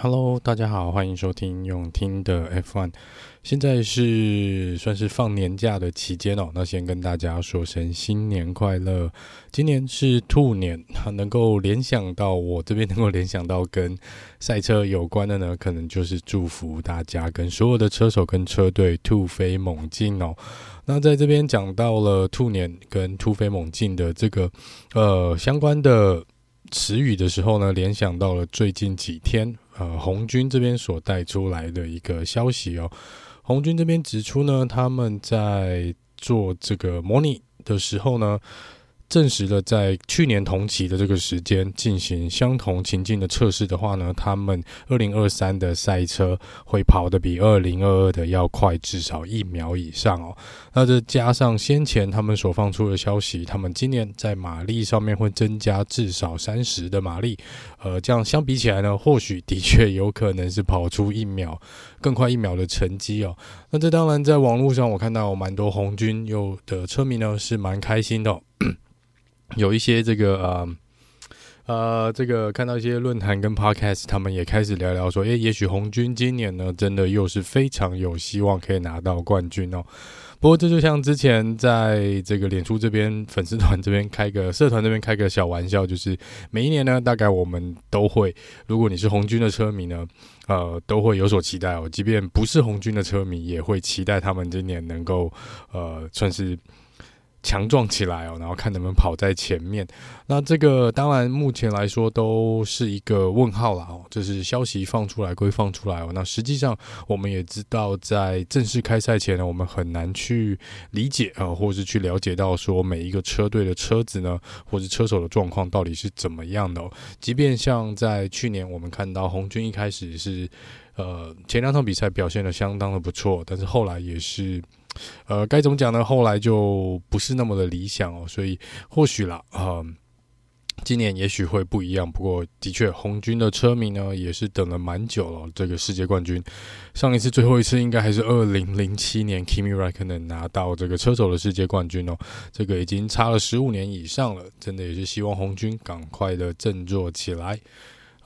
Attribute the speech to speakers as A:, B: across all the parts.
A: Hello，大家好，欢迎收听永听的 F1。现在是算是放年假的期间哦，那先跟大家说声新年快乐。今年是兔年，能够联想到我这边能够联想到跟赛车有关的呢，可能就是祝福大家跟所有的车手跟车队突飞猛进哦。那在这边讲到了兔年跟突飞猛进的这个呃相关的词语的时候呢，联想到了最近几天。呃，红军这边所带出来的一个消息哦，红军这边指出呢，他们在做这个模拟的时候呢。证实了，在去年同期的这个时间进行相同情境的测试的话呢，他们二零二三的赛车会跑得比二零二二的要快至少一秒以上哦。那这加上先前他们所放出的消息，他们今年在马力上面会增加至少三十的马力，呃，这样相比起来呢，或许的确有可能是跑出一秒更快一秒的成绩哦。那这当然在网络上我看到蛮多红军有的车迷呢是蛮开心的。有一些这个呃呃，这个看到一些论坛跟 podcast，他们也开始聊聊说，诶，也许红军今年呢，真的又是非常有希望可以拿到冠军哦。不过这就像之前在这个脸书这边粉丝团这边开个社团这边开个小玩笑，就是每一年呢，大概我们都会，如果你是红军的车迷呢，呃，都会有所期待哦。即便不是红军的车迷，也会期待他们今年能够呃，算是。强壮起来哦，然后看能不能跑在前面。那这个当然目前来说都是一个问号了哦。就是消息放出来归放出来哦，那实际上我们也知道，在正式开赛前呢，我们很难去理解啊，或是去了解到说每一个车队的车子呢，或是车手的状况到底是怎么样的哦。即便像在去年，我们看到红军一开始是呃前两场比赛表现得相当的不错，但是后来也是。呃，该怎么讲呢？后来就不是那么的理想哦，所以或许啦，呃，今年也许会不一样。不过，的确，红军的车迷呢也是等了蛮久了。这个世界冠军，上一次最后一次应该还是二零零七年，Kimi Räikkönen 拿到这个车手的世界冠军哦。这个已经差了十五年以上了，真的也是希望红军赶快的振作起来。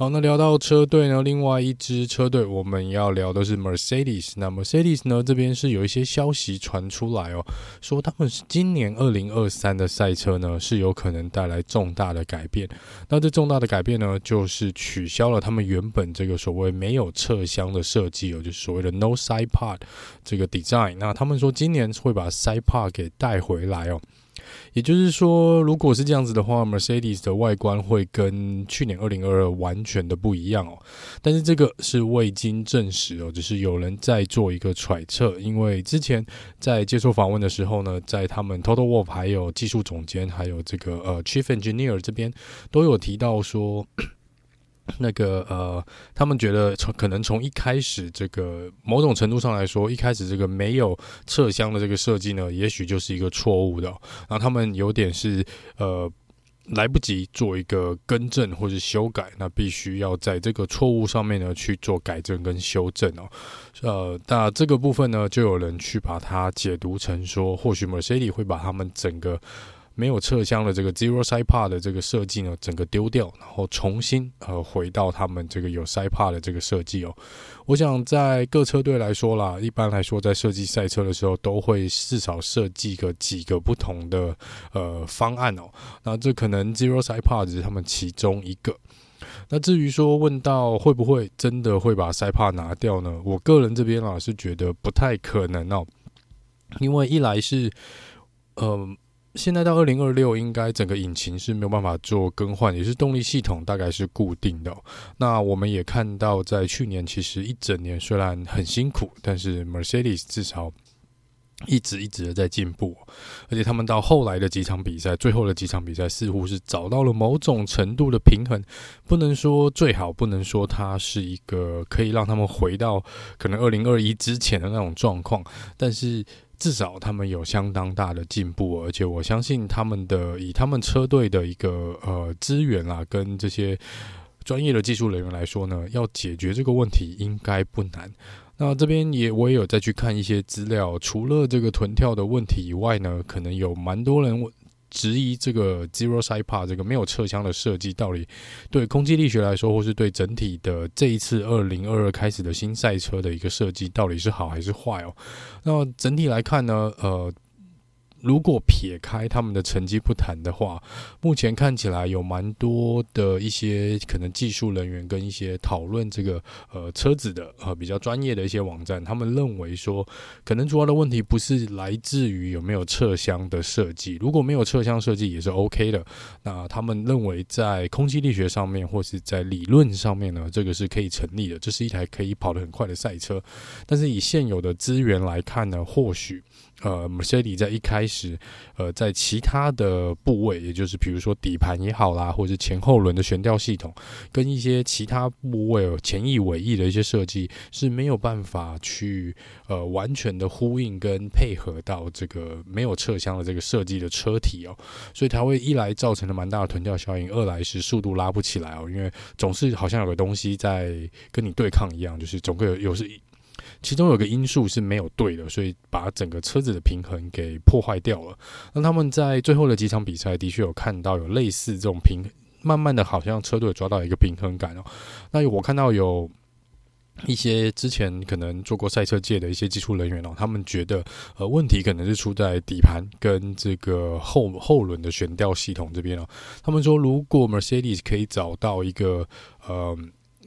A: 好，那聊到车队呢，另外一支车队我们要聊的是 Mercedes。那 Mercedes 呢，这边是有一些消息传出来哦，说他们是今年二零二三的赛车呢是有可能带来重大的改变。那这重大的改变呢，就是取消了他们原本这个所谓没有侧箱的设计哦，就是所谓的 No Side Pod 这个 design。那他们说今年会把 Side Pod 给带回来哦。也就是说，如果是这样子的话，Mercedes 的外观会跟去年二零二二完全的不一样哦。但是这个是未经证实哦，只是有人在做一个揣测。因为之前在接受访问的时候呢，在他们 Total Wolf 还有技术总监还有这个呃 Chief Engineer 这边都有提到说。那个呃，他们觉得从可能从一开始这个某种程度上来说，一开始这个没有侧箱的这个设计呢，也许就是一个错误的。然后他们有点是呃来不及做一个更正或者修改，那必须要在这个错误上面呢去做改正跟修正哦。呃，那这个部分呢，就有人去把它解读成说，或许 Mercedes 会把他们整个。没有侧箱的这个 Zero Side Pod 的这个设计呢，整个丢掉，然后重新呃回到他们这个有 Side Pod 的这个设计哦。我想在各车队来说啦，一般来说在设计赛车的时候，都会至少设计个几个不同的呃方案哦。那这可能 Zero Side Pod 只是他们其中一个。那至于说问到会不会真的会把 Side Pod 拿掉呢？我个人这边啊是觉得不太可能哦，因为一来是嗯。呃现在到二零二六，应该整个引擎是没有办法做更换，也是动力系统大概是固定的。那我们也看到，在去年其实一整年虽然很辛苦，但是 Mercedes 至少一直一直的在进步，而且他们到后来的几场比赛，最后的几场比赛似乎是找到了某种程度的平衡，不能说最好，不能说它是一个可以让他们回到可能二零二一之前的那种状况，但是。至少他们有相当大的进步，而且我相信他们的以他们车队的一个呃资源啊，跟这些专业的技术人员来说呢，要解决这个问题应该不难。那这边也我也有再去看一些资料，除了这个臀跳的问题以外呢，可能有蛮多人质疑这个 Zero Side Pod 这个没有侧箱的设计，到底对空气力学来说，或是对整体的这一次二零二二开始的新赛车的一个设计，到底是好还是坏哦？那整体来看呢，呃。如果撇开他们的成绩不谈的话，目前看起来有蛮多的一些可能技术人员跟一些讨论这个呃车子的呃比较专业的一些网站，他们认为说，可能主要的问题不是来自于有没有侧箱的设计，如果没有侧箱设计也是 OK 的。那他们认为在空气力学上面或是在理论上面呢，这个是可以成立的，这是一台可以跑得很快的赛车。但是以现有的资源来看呢，或许。呃，Mercedes 在一开始，呃，在其他的部位，也就是比如说底盘也好啦，或者前后轮的悬吊系统，跟一些其他部位有前翼尾翼的一些设计是没有办法去呃完全的呼应跟配合到这个没有侧箱的这个设计的车体哦，所以它会一来造成了蛮大的臀跳效应，二来是速度拉不起来哦，因为总是好像有个东西在跟你对抗一样，就是总会有有是。其中有个因素是没有对的，所以把整个车子的平衡给破坏掉了。那他们在最后的几场比赛的确有看到有类似这种平，慢慢的好像车队抓到一个平衡感哦。那我看到有一些之前可能做过赛车界的一些技术人员哦，他们觉得呃问题可能是出在底盘跟这个后后轮的悬吊系统这边哦。他们说如果 Mercedes 可以找到一个呃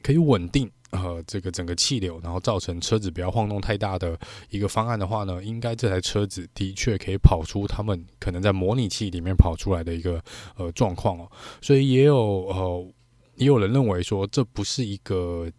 A: 可以稳定。呃，这个整个气流，然后造成车子不要晃动太大的一个方案的话呢，应该这台车子的确可以跑出他们可能在模拟器里面跑出来的一个呃状况哦。所以也有呃也有人认为说，这不是一个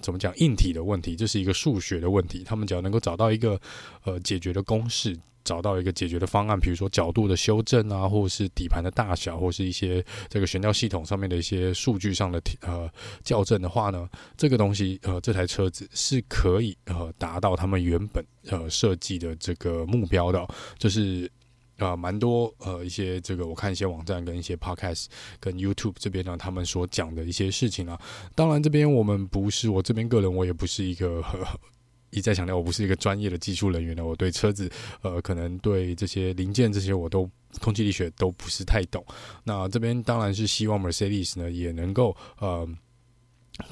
A: 怎么讲硬体的问题，这是一个数学的问题。他们只要能够找到一个呃解决的公式。找到一个解决的方案，比如说角度的修正啊，或者是底盘的大小，或是一些这个悬吊系统上面的一些数据上的呃校正的话呢，这个东西呃这台车子是可以呃达到他们原本呃设计的这个目标的，就是呃蛮多呃一些这个我看一些网站跟一些 podcast 跟 YouTube 这边呢，他们所讲的一些事情啊，当然这边我们不是我这边个人我也不是一个。一再强调，我不是一个专业的技术人员呢，我对车子，呃，可能对这些零件这些我都空气力学都不是太懂。那这边当然是希望 Mercedes 呢也能够呃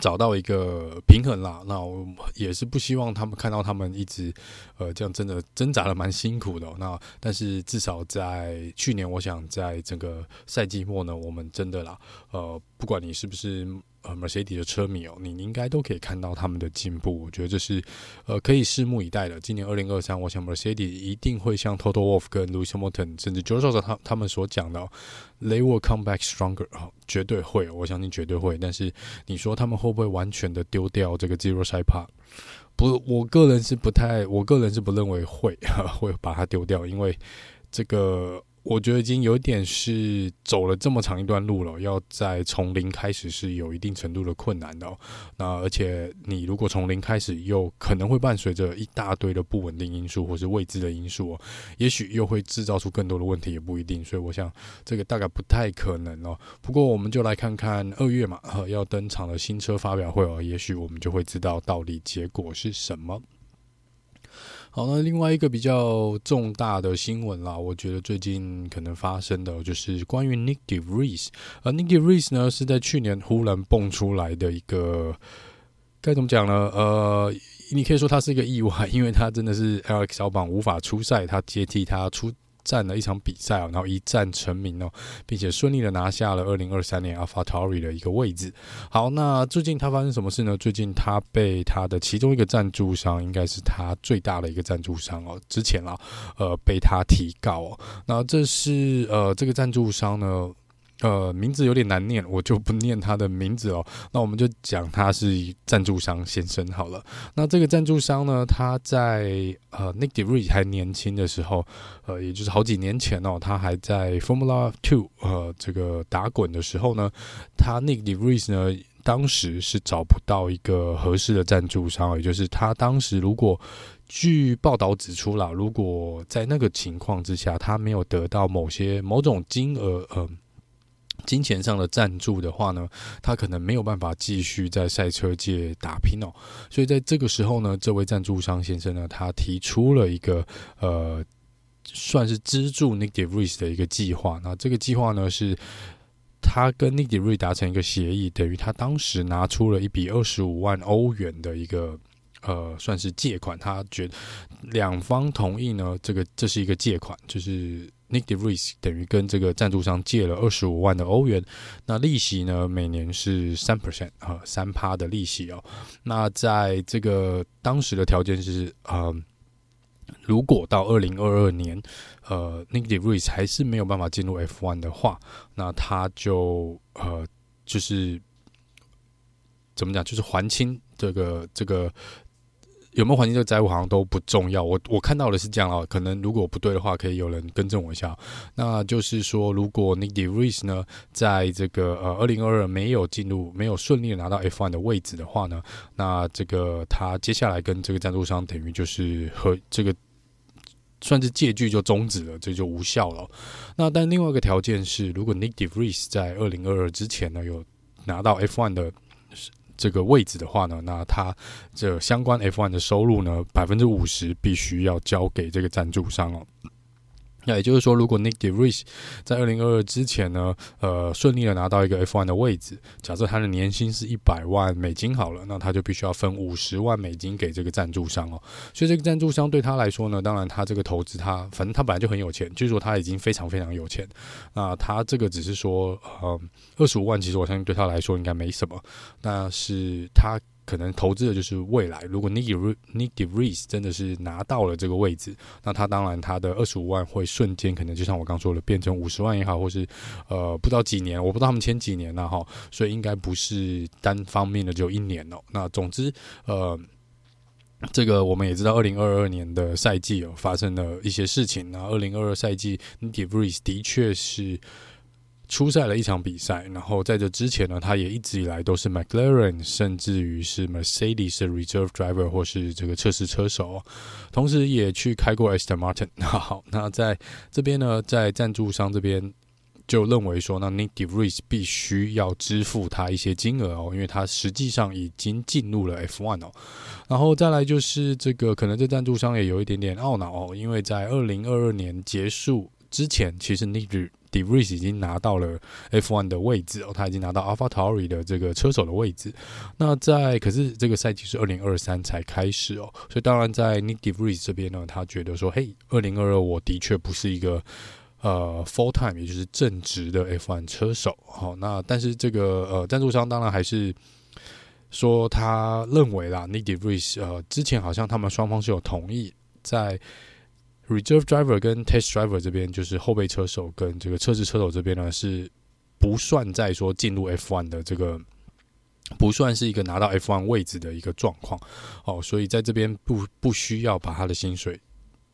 A: 找到一个平衡啦。那我也是不希望他们看到他们一直呃这样真的挣扎的蛮辛苦的。那但是至少在去年，我想在整个赛季末呢，我们真的啦，呃，不管你是不是。呃，Mercedes 的车迷哦，你应该都可以看到他们的进步。我觉得这是呃可以拭目以待的。今年二零二三，我想 Mercedes 一定会像 Toto Wolff 跟 Lewis Hamilton 甚至 George Russell 他他们所讲的，They will come back stronger。哦，绝对会，我相信绝对会。但是你说他们会不会完全的丢掉这个 Zero Side 不，我个人是不太，我个人是不认为会 会把它丢掉，因为这个。我觉得已经有点是走了这么长一段路了，要再从零开始是有一定程度的困难的。那而且你如果从零开始，又可能会伴随着一大堆的不稳定因素或是未知的因素哦，也许又会制造出更多的问题，也不一定。所以我想这个大概不太可能哦。不过我们就来看看二月嘛，要登场的新车发表会哦，也许我们就会知道到底结果是什么。好，那另外一个比较重大的新闻啦，我觉得最近可能发生的就是关于 Nick De Vries，而 Nick De Vries 呢是在去年忽然蹦出来的一个，该怎么讲呢？呃，你可以说他是一个意外，因为他真的是 Alex 小榜无法出赛，他接替他出。战了一场比赛哦，然后一战成名哦，并且顺利的拿下了二零二三年 AlphaTauri 的一个位置。好，那最近他发生什么事呢？最近他被他的其中一个赞助商，应该是他最大的一个赞助商哦，之前啊，呃，被他提告哦。那这是呃，这个赞助商呢。呃，名字有点难念，我就不念他的名字哦。那我们就讲他是赞助商先生好了。那这个赞助商呢，他在呃 Nick De Vries 还年轻的时候，呃，也就是好几年前哦，他还在 Formula Two 呃这个打滚的时候呢，他 Nick De Vries 呢，当时是找不到一个合适的赞助商，也就是他当时如果据报道指出了，如果在那个情况之下，他没有得到某些某种金额，呃。金钱上的赞助的话呢，他可能没有办法继续在赛车界打拼哦。所以在这个时候呢，这位赞助商先生呢，他提出了一个呃算是资助 Nick DeVries 的一个计划。那这个计划呢，是他跟 Nick DeVries 达成一个协议，等于他当时拿出了一笔二十五万欧元的一个呃，算是借款。他觉两方同意呢，这个这是一个借款，就是。Nick DeVries 等于跟这个赞助商借了二十五万的欧元，那利息呢，每年是三 percent 啊，三趴的利息哦。那在这个当时的条件是，呃，如果到二零二二年，呃，Nick DeVries 还是没有办法进入 F1 的话，那他就呃，就是怎么讲，就是还清这个这个。有没有环境这个债务好像都不重要。我我看到的是这样啊，可能如果不对的话，可以有人更正我一下。那就是说，如果 Nick DeVries 呢，在这个呃二零二二没有进入、没有顺利的拿到 F1 的位置的话呢，那这个他接下来跟这个赞助商等于就是和这个算是借据就终止了，这就无效了。那但另外一个条件是，如果 Nick DeVries 在二零二二之前呢，有拿到 F1 的。这个位置的话呢，那他这相关 F1 的收入呢，百分之五十必须要交给这个赞助商哦。那也就是说，如果 Nick DeVries 在二零二二之前呢，呃，顺利的拿到一个 F1 的位置，假设他的年薪是一百万美金好了，那他就必须要分五十万美金给这个赞助商哦。所以这个赞助商对他来说呢，当然他这个投资他，反正他本来就很有钱，据说他已经非常非常有钱。那他这个只是说，呃，二十五万，其实我相信对他来说应该没什么，但是他。可能投资的就是未来。如果 Nick Nick DeVries 真的是拿到了这个位置，那他当然他的二十五万会瞬间可能就像我刚说的，变成五十万也好，或是呃不知道几年，我不知道他们签几年了哈，所以应该不是单方面的只有一年哦。那总之呃，这个我们也知道，二零二二年的赛季有发生了一些事情。那二零二二赛季 DeVries 的确是。出赛了一场比赛，然后在这之前呢，他也一直以来都是 McLaren，甚至于是 Mercedes 的 Reserve Driver 或是这个测试车手，同时也去开过 Aston Martin。好，那在这边呢，在赞助商这边就认为说，那 Nick DeVries 必须要支付他一些金额哦，因为他实际上已经进入了 F1 哦。然后再来就是这个，可能这赞助商也有一点点懊恼哦，因为在二零二二年结束之前，其实 Nick DeVries 已经拿到了 F1 的位置哦，他已经拿到 AlphaTauri 的这个车手的位置。那在可是这个赛季是二零二三才开始哦，所以当然在 Nick d e v r i s 这边呢，他觉得说，嘿，二零二二我的确不是一个呃 full time，也就是正职的 F1 车手。好，那但是这个呃赞助商当然还是说他认为啦，Nick DeVries 呃之前好像他们双方是有同意在。Reserve Driver 跟 Test Driver 这边就是后备车手跟这个测试车手这边呢，是不算在说进入 F1 的这个，不算是一个拿到 F1 位置的一个状况哦，所以在这边不不需要把他的薪水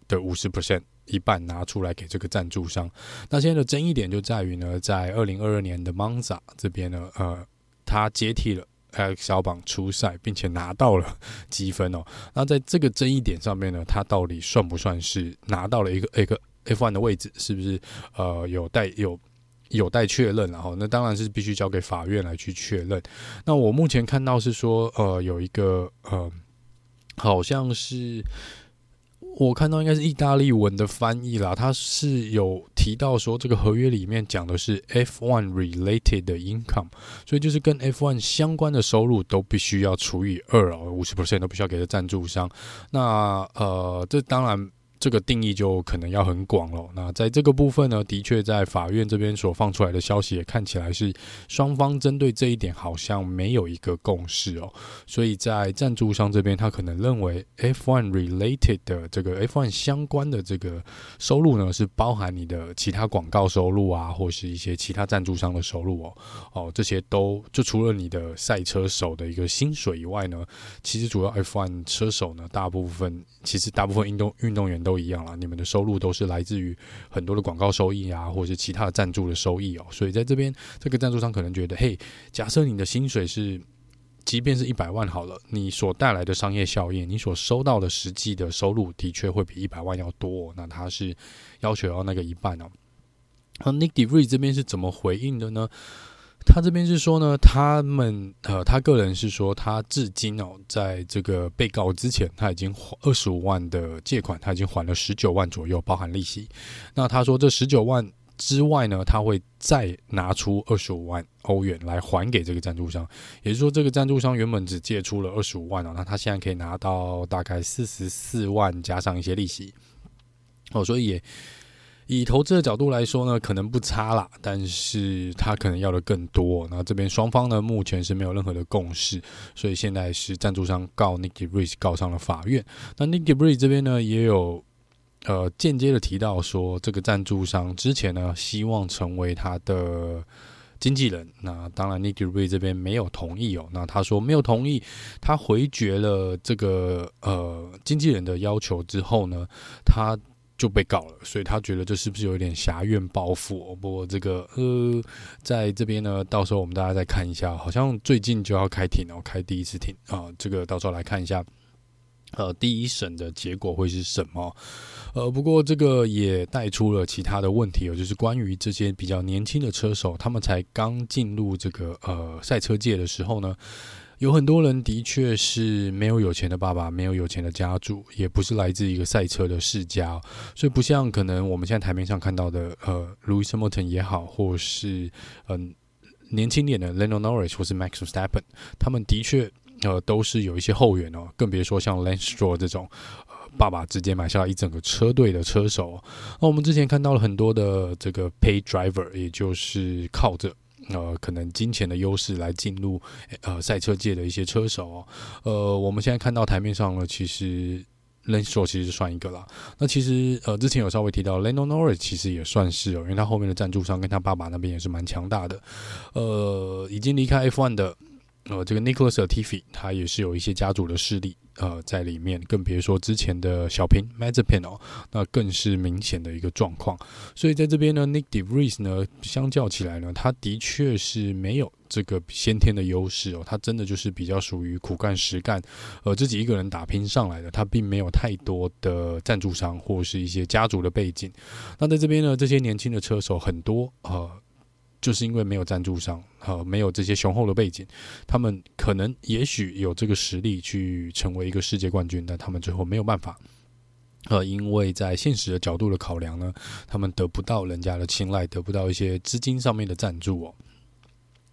A: 的五十 percent 一半拿出来给这个赞助商。那现在的争议点就在于呢，在二零二二年的 Monza 这边呢，呃，他接替了。Alex 小榜出赛，并且拿到了 积分哦。那在这个争议点上面呢，他到底算不算是拿到了一个一个 F1 的位置？是不是呃有待有有待确认？然后那当然是必须交给法院来去确认。那我目前看到是说，呃，有一个呃，好像是。我看到应该是意大利文的翻译啦，他是有提到说这个合约里面讲的是 F1 related 的 income，所以就是跟 F1 相关的收入都必须要除以二哦，五十 percent 都必须要给的赞助商。那呃，这当然。这个定义就可能要很广了。那在这个部分呢，的确在法院这边所放出来的消息也看起来是双方针对这一点好像没有一个共识哦。所以在赞助商这边，他可能认为 F1 related 的这个 F1 相关的这个收入呢，是包含你的其他广告收入啊，或是一些其他赞助商的收入哦。哦，这些都就除了你的赛车手的一个薪水以外呢，其实主要 F1 车手呢，大部分其实大部分运动运动员都。都一样了，你们的收入都是来自于很多的广告收益啊，或者是其他的赞助的收益哦。所以在这边，这个赞助商可能觉得，嘿，假设你的薪水是，即便是一百万好了，你所带来的商业效益，你所收到的实际的收入，的确会比一百万要多。那他是要求要那个一半哦。那 Nick DeVries 这边是怎么回应的呢？他这边是说呢，他们呃，他个人是说，他至今哦，在这个被告之前，他已经还二十五万的借款，他已经还了十九万左右，包含利息。那他说这十九万之外呢，他会再拿出二十五万欧元来还给这个赞助商。也就是说，这个赞助商原本只借出了二十五万哦，那他现在可以拿到大概四十四万加上一些利息。哦，所以。以投资的角度来说呢，可能不差啦，但是他可能要的更多。那这边双方呢，目前是没有任何的共识，所以现在是赞助商告 Nick DeVries 告上了法院。那 Nick DeVries 这边呢，也有呃间接的提到说，这个赞助商之前呢，希望成为他的经纪人。那当然，Nick DeVries 这边没有同意哦。那他说没有同意，他回绝了这个呃经纪人的要求之后呢，他。就被告了，所以他觉得这是不是有点挟怨报复？不过这个呃，在这边呢，到时候我们大家再看一下，好像最近就要开庭哦，开第一次庭啊，这个到时候来看一下，呃，第一审的结果会是什么？呃，不过这个也带出了其他的问题哦，就是关于这些比较年轻的车手，他们才刚进入这个呃赛车界的时候呢。有很多人的确是没有有钱的爸爸，没有有钱的家族，也不是来自一个赛车的世家，所以不像可能我们现在台面上看到的，呃，Lewis Hamilton 也好，或是嗯、年轻点的 Lando Norris 或是 Max Verstappen，他们的确呃都是有一些后援哦，更别说像 Lance Stroll 这种，爸爸直接买下一整个车队的车手。那我们之前看到了很多的这个 Pay Driver，也就是靠着。呃，可能金钱的优势来进入呃赛车界的一些车手哦，呃，我们现在看到台面上呢，其实 Lando 其实算一个啦。那其实呃，之前有稍微提到 Lando Norris 其实也算是哦，因为他后面的赞助商跟他爸爸那边也是蛮强大的。呃，已经离开 F1 的呃这个 Nicholas Tiffy 他也是有一些家族的势力。呃，在里面，更别说之前的小平 Mazepin 哦，那更是明显的一个状况。所以在这边呢，Nick DeVries 呢，相较起来呢，他的确是没有这个先天的优势哦，他真的就是比较属于苦干实干，呃，自己一个人打拼上来的，他并没有太多的赞助商或是一些家族的背景。那在这边呢，这些年轻的车手很多呃。就是因为没有赞助商，呃，没有这些雄厚的背景，他们可能也许有这个实力去成为一个世界冠军，但他们最后没有办法，呃，因为在现实的角度的考量呢，他们得不到人家的青睐，得不到一些资金上面的赞助哦，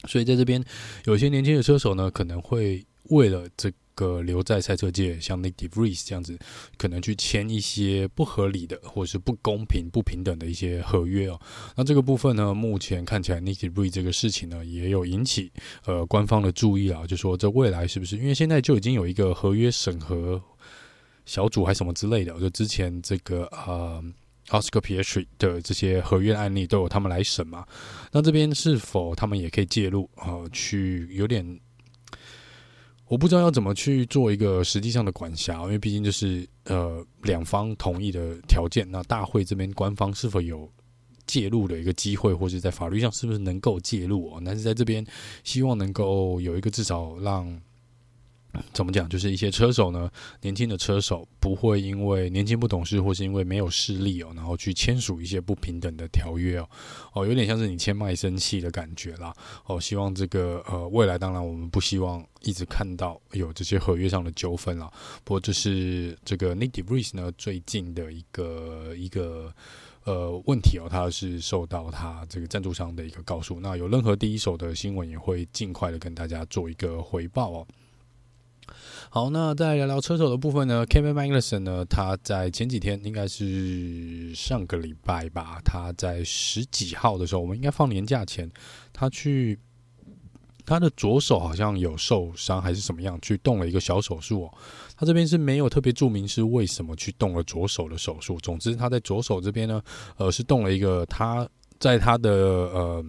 A: 所以在这边有些年轻的车手呢，可能会为了这个。留在赛车界，像 Nick DeVries 这样子，可能去签一些不合理的，或者是不公平、不平等的一些合约哦。那这个部分呢，目前看起来 Nick DeVries 这个事情呢，也有引起呃官方的注意啊，就说这未来是不是？因为现在就已经有一个合约审核小组还什么之类的，就之前这个呃 Oscar Piastri 的这些合约案例都有他们来审嘛。那这边是否他们也可以介入呃，去有点？我不知道要怎么去做一个实际上的管辖，因为毕竟就是呃两方同意的条件。那大会这边官方是否有介入的一个机会，或者在法律上是不是能够介入哦？但是在这边希望能够有一个至少让。怎么讲？就是一些车手呢，年轻的车手不会因为年轻不懂事，或是因为没有势力哦，然后去签署一些不平等的条约哦，哦，有点像是你签卖身契的感觉啦。哦，希望这个呃未来，当然我们不希望一直看到有这些合约上的纠纷啦。不过这是这个 Nick DeVries 呢最近的一个一个呃问题哦，他是受到他这个赞助商的一个告诉。那有任何第一手的新闻，也会尽快的跟大家做一个回报哦。好，那再聊聊车手的部分呢？Kevin Magnussen 呢？他在前几天，应该是上个礼拜吧，他在十几号的时候，我们应该放年假前，他去他的左手好像有受伤还是什么样，去动了一个小手术哦。他这边是没有特别注明是为什么去动了左手的手术。总之，他在左手这边呢，呃，是动了一个他在他的呃。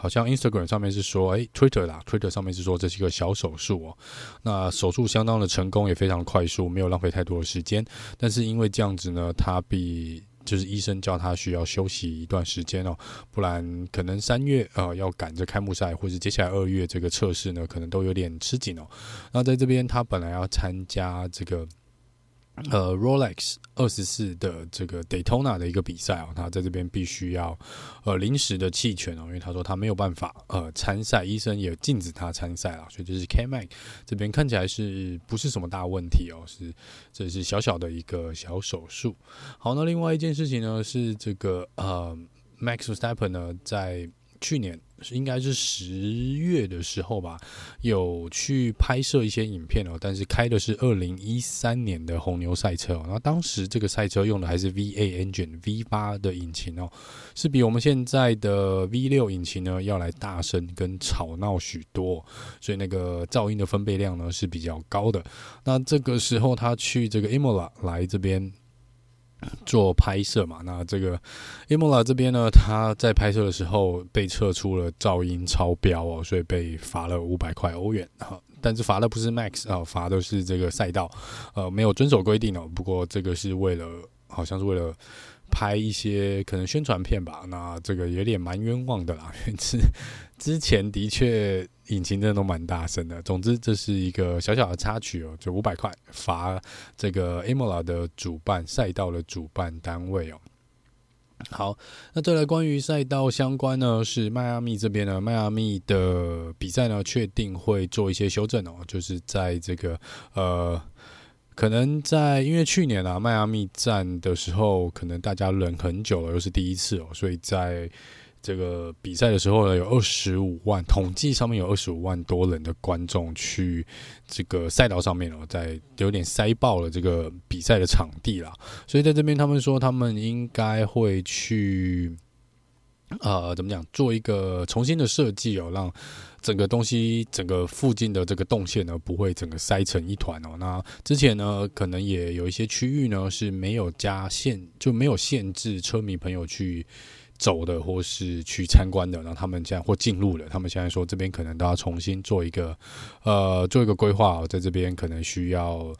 A: 好像 Instagram 上面是说，哎，Twitter 啦，Twitter 上面是说这是一个小手术哦。那手术相当的成功，也非常快速，没有浪费太多的时间。但是因为这样子呢，他比就是医生叫他需要休息一段时间哦，不然可能三月呃要赶着开幕赛，或者接下来二月这个测试呢，可能都有点吃紧哦。那在这边他本来要参加这个。呃，Rolex 二十四的这个 Daytona 的一个比赛哦，他在这边必须要呃临时的弃权哦，因为他说他没有办法呃参赛，医生也禁止他参赛了，所以就是 K-Mag 这边看起来是不是什么大问题哦？是这是小小的一个小手术。好，那另外一件事情呢是这个呃 Max Verstappen 呢在。去年应该是十月的时候吧，有去拍摄一些影片哦，但是开的是二零一三年的红牛赛车哦，那当时这个赛车用的还是 V8 engine V 八的引擎哦，是比我们现在的 V 六引擎呢要来大声跟吵闹许多，所以那个噪音的分贝量呢是比较高的。那这个时候他去这个 Imola 来这边。做拍摄嘛，那这个 Imola 这边呢，他在拍摄的时候被测出了噪音超标哦，所以被罚了五百块欧元哈。但是罚的不是 Max 啊，罚的是这个赛道，呃，没有遵守规定哦。不过这个是为了，好像是为了。拍一些可能宣传片吧，那这个有点蛮冤枉的啦。之之前的确引擎真的都蛮大声的。总之这是一个小小的插曲哦，就五百块罚这个 Imola 的主办赛道的主办单位哦。好，那再来关于赛道相关呢，是迈阿密这边呢，迈阿密的比赛呢确定会做一些修正哦，就是在这个呃。可能在因为去年啊，迈阿密站的时候，可能大家忍很久了，又是第一次哦，所以在这个比赛的时候呢，有二十五万，统计上面有二十五万多人的观众去这个赛道上面哦，在有点塞爆了这个比赛的场地啦，所以在这边他们说他们应该会去。呃，怎么讲？做一个重新的设计哦，让整个东西、整个附近的这个动线呢，不会整个塞成一团哦。那之前呢，可能也有一些区域呢是没有加限，就没有限制车迷朋友去走的，或是去参观的。然后他们现在或进入了，他们现在说这边可能都要重新做一个呃，做一个规划哦，在这边可能需要。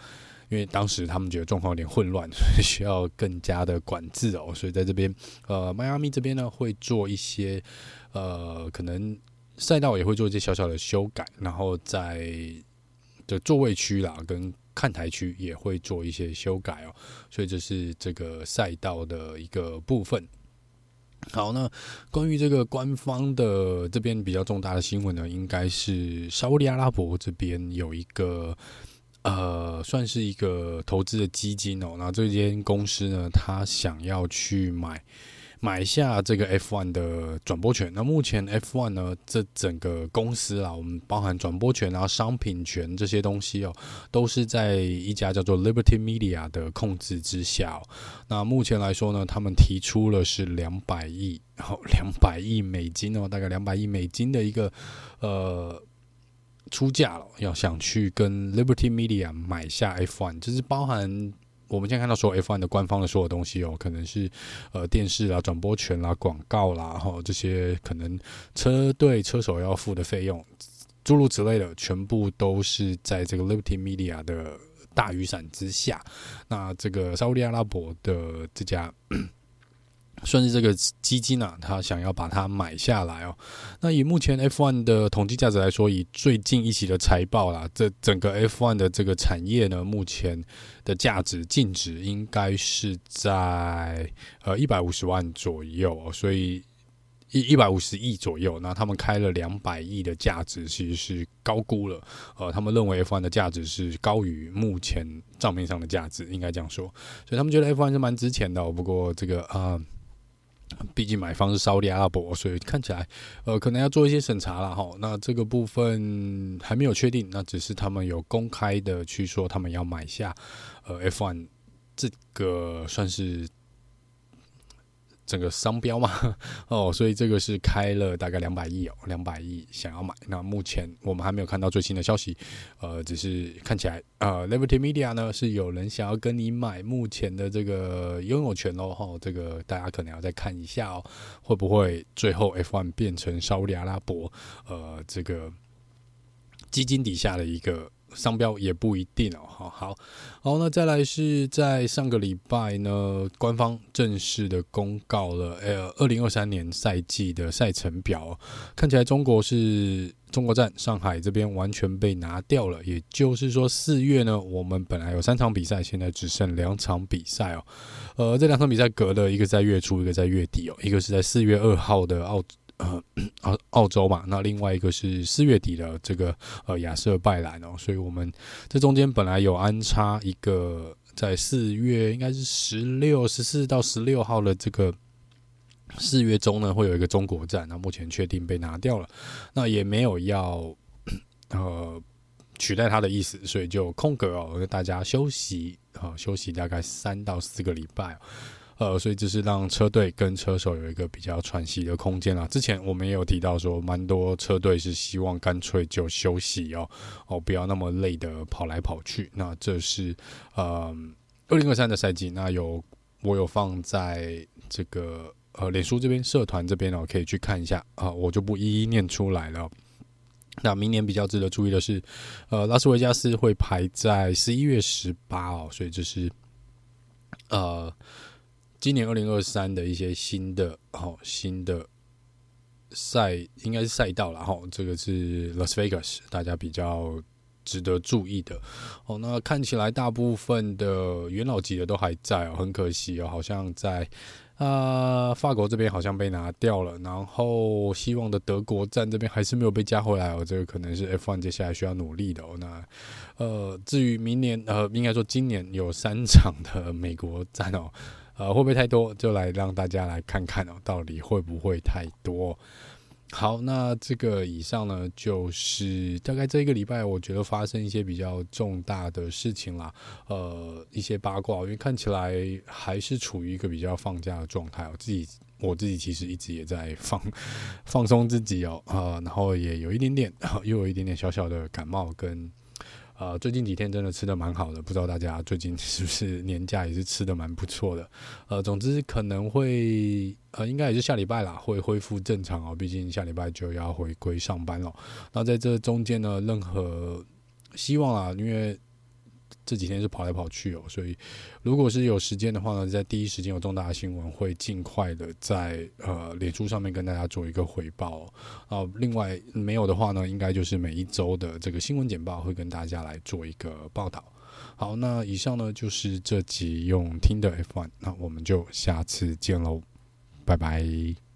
A: 因为当时他们觉得状况有点混乱，所以需要更加的管制哦。所以在这边，呃，迈阿密这边呢会做一些，呃，可能赛道也会做一些小小的修改，然后在的座位区啦跟看台区也会做一些修改哦。所以这是这个赛道的一个部分。好，那关于这个官方的这边比较重大的新闻呢，应该是沙乌地阿拉伯这边有一个。呃，算是一个投资的基金哦。那这间公司呢，他想要去买买下这个 F1 的转播权。那目前 F1 呢，这整个公司啊，我们包含转播权啊、商品权这些东西哦，都是在一家叫做 Liberty Media 的控制之下。那目前来说呢，他们提出了是两百亿，然后 两百亿美金哦，大概两百亿美金的一个呃。出价了，要想去跟 Liberty Media 买下 F1，就是包含我们现在看到所有 F1 的官方的所有东西哦，可能是呃电视啦、转播权啦、广告啦，哈这些可能车队车手要付的费用，诸如此类的，全部都是在这个 Liberty Media 的大雨伞之下。那这个沙乌地阿拉伯的这家。算是这个基金啊，他想要把它买下来哦。那以目前 F1 的统计价值来说，以最近一期的财报啦，这整个 F1 的这个产业呢，目前的价值净值应该是在呃一百五十万左右哦，所以一一百五十亿左右。那他们开了两百亿的价值，其实是高估了。呃，他们认为 F1 的价值是高于目前账面上的价值，应该这样说。所以他们觉得 F1 是蛮值钱的哦。不过这个啊。毕竟买方是沙特阿拉伯，所以看起来，呃，可能要做一些审查了哈。那这个部分还没有确定，那只是他们有公开的去说他们要买下，呃，F1 这个算是。整个商标嘛，哦，所以这个是开了大概两百亿哦，两百亿想要买。那目前我们还没有看到最新的消息，呃，只是看起来，呃，Liberty Media 呢是有人想要跟你买目前的这个拥有权喽，哈、哦，这个大家可能要再看一下哦，会不会最后 F1 变成沙乌地阿拉伯，呃，这个基金底下的一个商标也不一定哦。好好好，那再来是在上个礼拜呢，官方正式的公告了，呃，二零二三年赛季的赛程表，看起来中国是中国站上海这边完全被拿掉了，也就是说四月呢，我们本来有三场比赛，现在只剩两场比赛哦。呃，这两场比赛隔了一个在月初，一个在月底哦，一个是在四月二号的澳。呃，澳澳洲嘛，那另外一个是四月底的这个呃亚瑟拜兰哦，所以我们这中间本来有安插一个在四月应该是十六、十四到十六号的这个四月中呢，会有一个中国站，那目前确定被拿掉了，那也没有要呃取代它的意思，所以就空格哦，大家休息啊，休息大概三到四个礼拜。呃，所以这是让车队跟车手有一个比较喘息的空间啦。之前我们也有提到说，蛮多车队是希望干脆就休息哦，哦，不要那么累的跑来跑去。那这是呃，二零二三的赛季，那有我有放在这个呃脸书这边社团这边哦，可以去看一下啊，我就不一一念出来了。那明年比较值得注意的是，呃，拉斯维加斯会排在十一月十八哦，所以这是呃。今年二零二三的一些新的哦，新的赛应该是赛道了哈，这个是 Las Vegas，大家比较值得注意的哦。那看起来大部分的元老级的都还在哦，很可惜哦，好像在啊、法国这边好像被拿掉了，然后希望的德国站这边还是没有被加回来哦，这个可能是 F1 接下来需要努力的哦。那呃，至于明年呃，应该说今年有三场的美国站哦。呃，会不会太多？就来让大家来看看哦，到底会不会太多？好，那这个以上呢，就是大概这一个礼拜，我觉得发生一些比较重大的事情啦。呃，一些八卦，因为看起来还是处于一个比较放假的状态。我自己，我自己其实一直也在放 放松自己哦，啊、然后也有一点点，又有一点点小小的感冒跟。呃，最近几天真的吃的蛮好的，不知道大家最近是不是 年假也是吃的蛮不错的。呃，总之可能会呃，应该也是下礼拜啦，会恢复正常哦。毕竟下礼拜就要回归上班了。那在这中间呢，任何希望啊，因为。这几天是跑来跑去哦，所以如果是有时间的话呢，在第一时间有重大的新闻，会尽快的在呃脸书上面跟大家做一个回报哦。啊，另外没有的话呢，应该就是每一周的这个新闻简报会跟大家来做一个报道。好，那以上呢就是这集用听的 F1，那我们就下次见喽，拜拜。